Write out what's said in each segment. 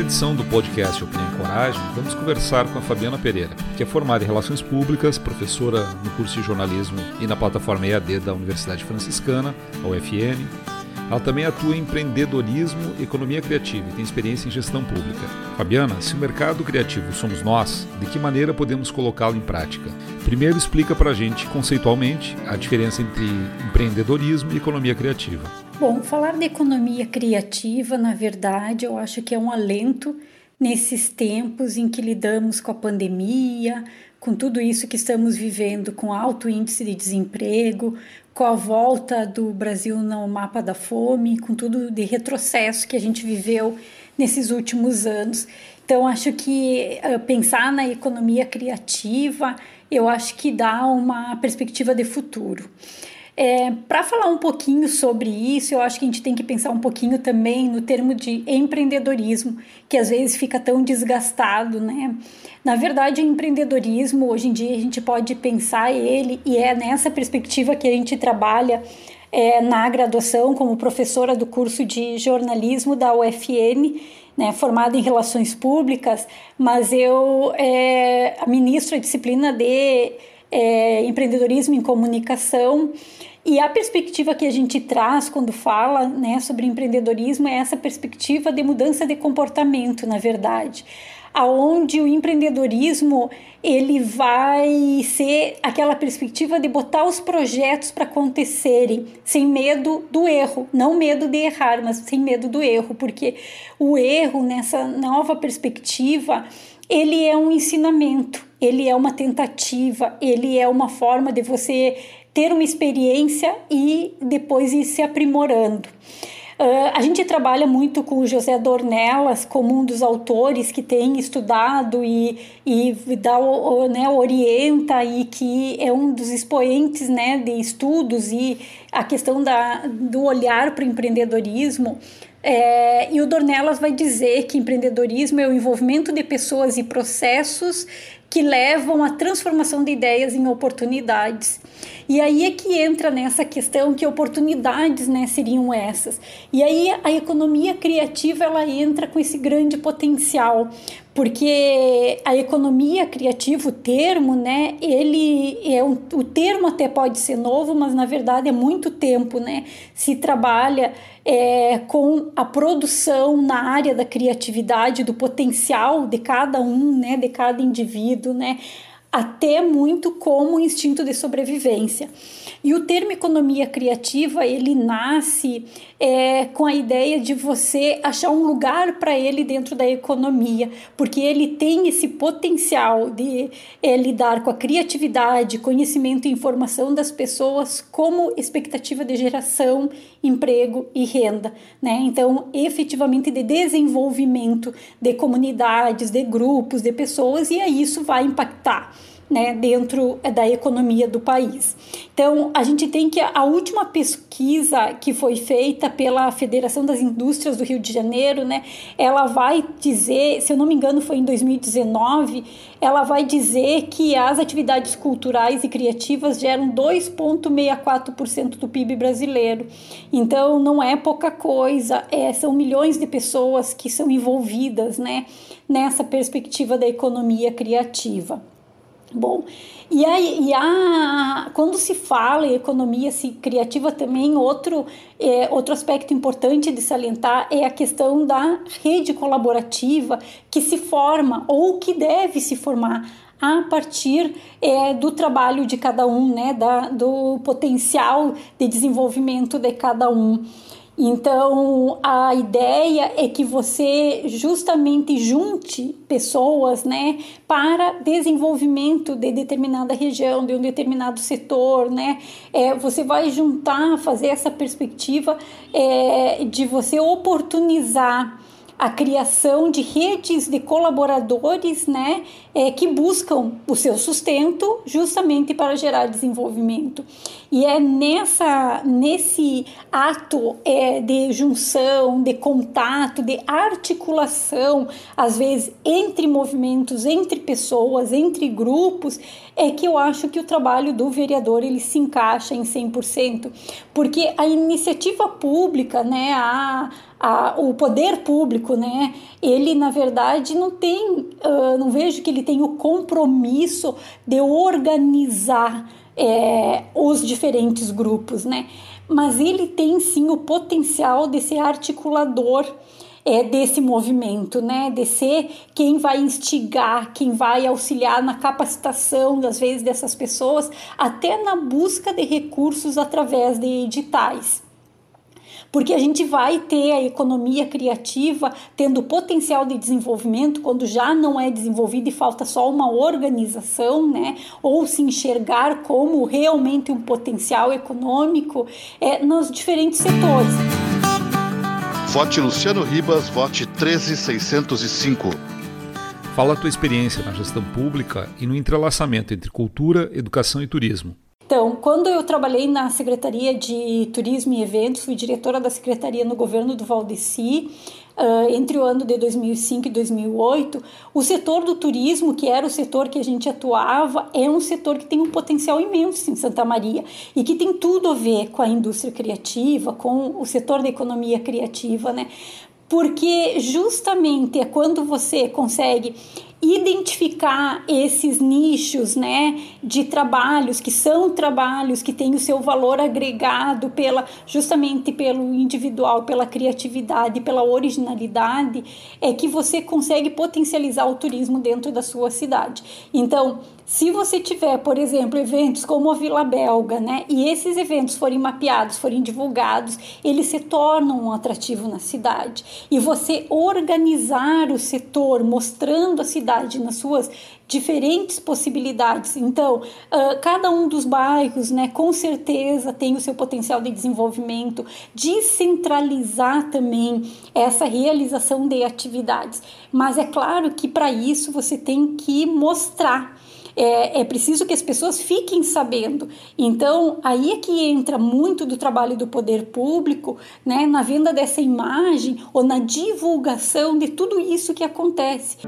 Edição do podcast Opinião e Coragem, vamos conversar com a Fabiana Pereira, que é formada em Relações Públicas, professora no curso de Jornalismo e na plataforma EAD da Universidade Franciscana, a UFN. Ela também atua em empreendedorismo economia criativa e tem experiência em gestão pública. Fabiana, se o mercado criativo somos nós, de que maneira podemos colocá-lo em prática? Primeiro explica para a gente, conceitualmente, a diferença entre empreendedorismo e economia criativa. Bom, falar de economia criativa, na verdade, eu acho que é um alento nesses tempos em que lidamos com a pandemia, com tudo isso que estamos vivendo, com alto índice de desemprego, com a volta do Brasil no mapa da fome, com tudo de retrocesso que a gente viveu nesses últimos anos. Então, acho que uh, pensar na economia criativa, eu acho que dá uma perspectiva de futuro. É, Para falar um pouquinho sobre isso, eu acho que a gente tem que pensar um pouquinho também no termo de empreendedorismo, que às vezes fica tão desgastado, né? Na verdade, empreendedorismo, hoje em dia, a gente pode pensar ele, e é nessa perspectiva que a gente trabalha é, na graduação como professora do curso de jornalismo da UFN, né, formada em relações públicas, mas eu é, ministro a disciplina de é, empreendedorismo em comunicação. E a perspectiva que a gente traz quando fala né, sobre empreendedorismo é essa perspectiva de mudança de comportamento, na verdade, aonde o empreendedorismo ele vai ser aquela perspectiva de botar os projetos para acontecerem sem medo do erro, não medo de errar, mas sem medo do erro, porque o erro nessa nova perspectiva ele é um ensinamento, ele é uma tentativa, ele é uma forma de você ter uma experiência e depois ir se aprimorando. Uh, a gente trabalha muito com o José Dornelas como um dos autores que tem estudado e, e dá, né, orienta e que é um dos expoentes né, de estudos e a questão da, do olhar para o empreendedorismo. É, e o Dornelas vai dizer que empreendedorismo é o envolvimento de pessoas e processos que levam à transformação de ideias em oportunidades. E aí é que entra nessa questão que oportunidades né, seriam essas. E aí a economia criativa ela entra com esse grande potencial, porque a economia criativa, o termo, né, ele é um, o termo até pode ser novo, mas na verdade é muito tempo, né, se trabalha é, com a produção na área da criatividade, do potencial de cada um, né, de cada indivíduo, né, até muito como instinto de sobrevivência. E o termo economia criativa ele nasce é, com a ideia de você achar um lugar para ele dentro da economia, porque ele tem esse potencial de é, lidar com a criatividade, conhecimento e informação das pessoas como expectativa de geração, emprego e renda, né? Então, efetivamente de desenvolvimento de comunidades, de grupos, de pessoas e aí isso vai impactar né, dentro da economia do país. Então, a gente tem que a última pesquisa que foi feita pela Federação das Indústrias do Rio de Janeiro, né, ela vai dizer, se eu não me engano, foi em 2019, ela vai dizer que as atividades culturais e criativas geram 2,64% do PIB brasileiro. Então, não é pouca coisa, é, são milhões de pessoas que são envolvidas né, nessa perspectiva da economia criativa. Bom, e, aí, e a, quando se fala em economia criativa também, outro, é, outro aspecto importante de salientar é a questão da rede colaborativa que se forma ou que deve se formar a partir é, do trabalho de cada um, né, da, do potencial de desenvolvimento de cada um. Então, a ideia é que você justamente junte pessoas, né, para desenvolvimento de determinada região, de um determinado setor, né? É, você vai juntar, fazer essa perspectiva é, de você oportunizar a criação de redes de colaboradores né, é, que buscam o seu sustento justamente para gerar desenvolvimento. E é nessa, nesse ato é, de junção, de contato, de articulação, às vezes entre movimentos, entre pessoas, entre grupos, é que eu acho que o trabalho do vereador ele se encaixa em 100%, porque a iniciativa pública, né, a a, o poder público, né? Ele na verdade não tem, uh, não vejo que ele tem o compromisso de organizar é, os diferentes grupos, né? Mas ele tem sim o potencial de ser articulador é, desse movimento, né? De ser quem vai instigar, quem vai auxiliar na capacitação, às vezes, dessas pessoas, até na busca de recursos através de editais porque a gente vai ter a economia criativa tendo potencial de desenvolvimento quando já não é desenvolvida e falta só uma organização, né? Ou se enxergar como realmente um potencial econômico é, nos diferentes setores. Vote Luciano Ribas, vote 13605. Fala a tua experiência na gestão pública e no entrelaçamento entre cultura, educação e turismo. Então, quando eu trabalhei na Secretaria de Turismo e Eventos, fui diretora da secretaria no governo do Valdeci, uh, entre o ano de 2005 e 2008, o setor do turismo, que era o setor que a gente atuava, é um setor que tem um potencial imenso em Santa Maria e que tem tudo a ver com a indústria criativa, com o setor da economia criativa, né? Porque justamente é quando você consegue identificar esses nichos, né, de trabalhos que são trabalhos que têm o seu valor agregado pela justamente pelo individual, pela criatividade, pela originalidade, é que você consegue potencializar o turismo dentro da sua cidade. Então, se você tiver, por exemplo, eventos como a Vila Belga, né, e esses eventos forem mapeados, forem divulgados, eles se tornam um atrativo na cidade. E você organizar o setor, mostrando a cidade nas suas diferentes possibilidades. Então, uh, cada um dos bairros, né, com certeza tem o seu potencial de desenvolvimento, descentralizar também essa realização de atividades. Mas é claro que para isso você tem que mostrar. É, é, preciso que as pessoas fiquem sabendo. Então, aí é que entra muito do trabalho do poder público, né, na venda dessa imagem ou na divulgação de tudo isso que acontece.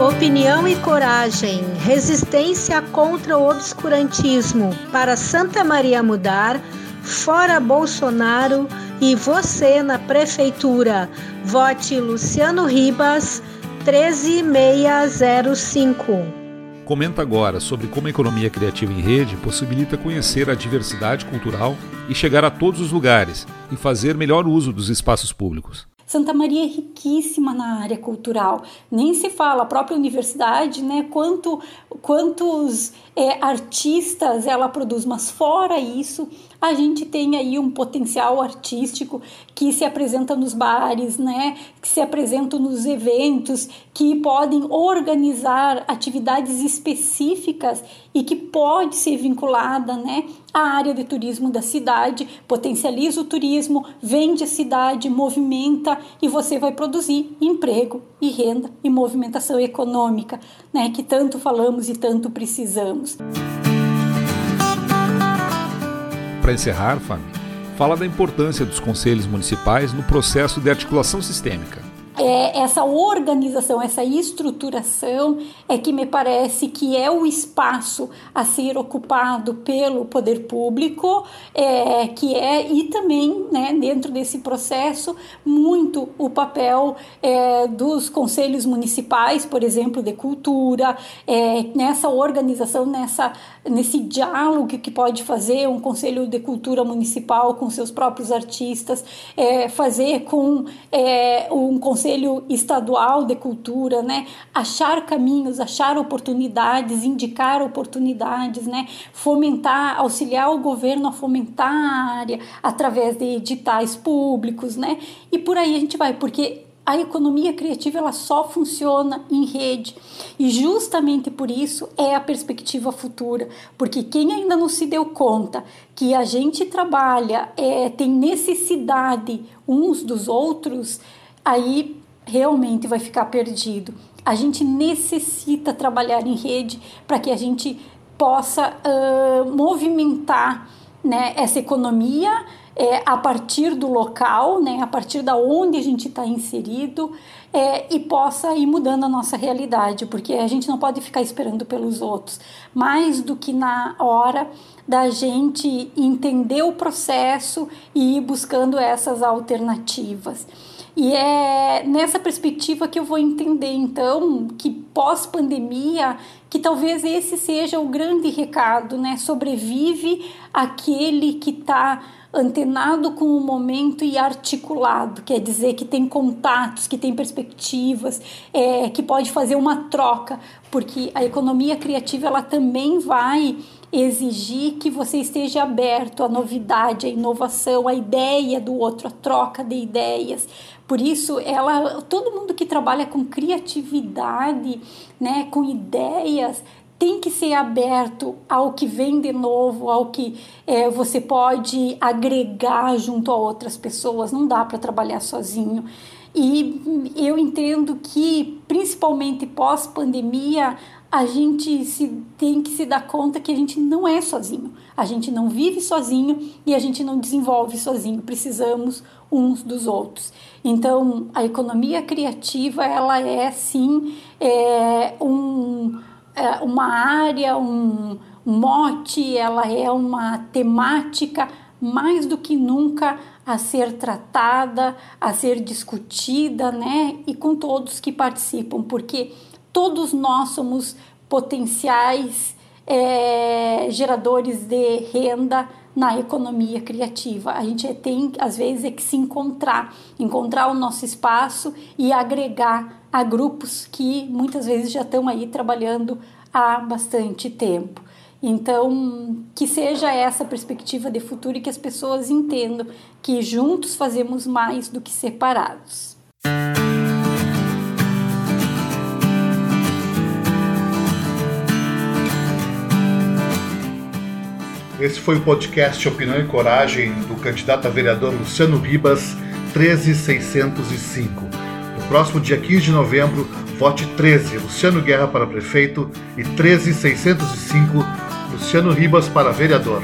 Opinião e coragem, resistência contra o obscurantismo, para Santa Maria mudar, fora Bolsonaro e você na prefeitura. Vote Luciano Ribas 13605. Comenta agora sobre como a economia criativa em rede possibilita conhecer a diversidade cultural e chegar a todos os lugares e fazer melhor uso dos espaços públicos. Santa Maria é riquíssima na área cultural. Nem se fala, a própria universidade, né? Quanto, quantos é, artistas ela produz, mas fora isso, a gente tem aí um potencial artístico que se apresenta nos bares, né, que se apresenta nos eventos, que podem organizar atividades específicas e que pode ser vinculada, né, à área de turismo da cidade, potencializa o turismo, vende a cidade, movimenta e você vai produzir emprego e renda e movimentação econômica, né, que tanto falamos e tanto precisamos para encerrar, Fábio, fala da importância dos conselhos municipais no processo de articulação sistêmica é, essa organização, essa estruturação é que me parece que é o espaço a ser ocupado pelo poder público, é, que é e também né, dentro desse processo muito o papel é, dos conselhos municipais, por exemplo, de cultura, é, nessa organização, nessa nesse diálogo que pode fazer um conselho de cultura municipal com seus próprios artistas, é, fazer com é, um conselho Conselho Estadual de Cultura, né? Achar caminhos, achar oportunidades, indicar oportunidades, né? Fomentar, auxiliar o governo a fomentar a área através de editais públicos, né? E por aí a gente vai, porque a economia criativa ela só funciona em rede e justamente por isso é a perspectiva futura, porque quem ainda não se deu conta que a gente trabalha, é, tem necessidade uns dos outros, aí realmente vai ficar perdido. A gente necessita trabalhar em rede para que a gente possa uh, movimentar né, essa economia é, a partir do local, né, a partir da onde a gente está inserido é, e possa ir mudando a nossa realidade, porque a gente não pode ficar esperando pelos outros, mais do que na hora da gente entender o processo e ir buscando essas alternativas. E é nessa perspectiva que eu vou entender, então, que pós-pandemia, que talvez esse seja o grande recado, né? Sobrevive aquele que está antenado com o momento e articulado, quer dizer que tem contatos, que tem perspectivas, é, que pode fazer uma troca, porque a economia criativa ela também vai exigir que você esteja aberto à novidade, à inovação, à ideia do outro, à troca de ideias. Por isso, ela, todo mundo que trabalha com criatividade, né, com ideias, tem que ser aberto ao que vem de novo, ao que é, você pode agregar junto a outras pessoas. Não dá para trabalhar sozinho. E eu entendo que, principalmente pós-pandemia, a gente se, tem que se dar conta que a gente não é sozinho. A gente não vive sozinho e a gente não desenvolve sozinho. Precisamos uns dos outros. Então, a economia criativa, ela é sim é, um é, uma área, um mote, ela é uma temática mais do que nunca a ser tratada, a ser discutida, né? E com todos que participam, porque todos nós somos potenciais é, geradores de renda na economia criativa. A gente tem, às vezes, é que se encontrar, encontrar o nosso espaço e agregar a grupos que muitas vezes já estão aí trabalhando há bastante tempo. Então, que seja essa perspectiva de futuro e que as pessoas entendam que juntos fazemos mais do que separados. Esse foi o podcast Opinião e Coragem do candidato a vereador Luciano Ribas, 13605. No próximo dia 15 de novembro, vote 13, Luciano Guerra para prefeito, e 13605, Luciano Ribas para vereador.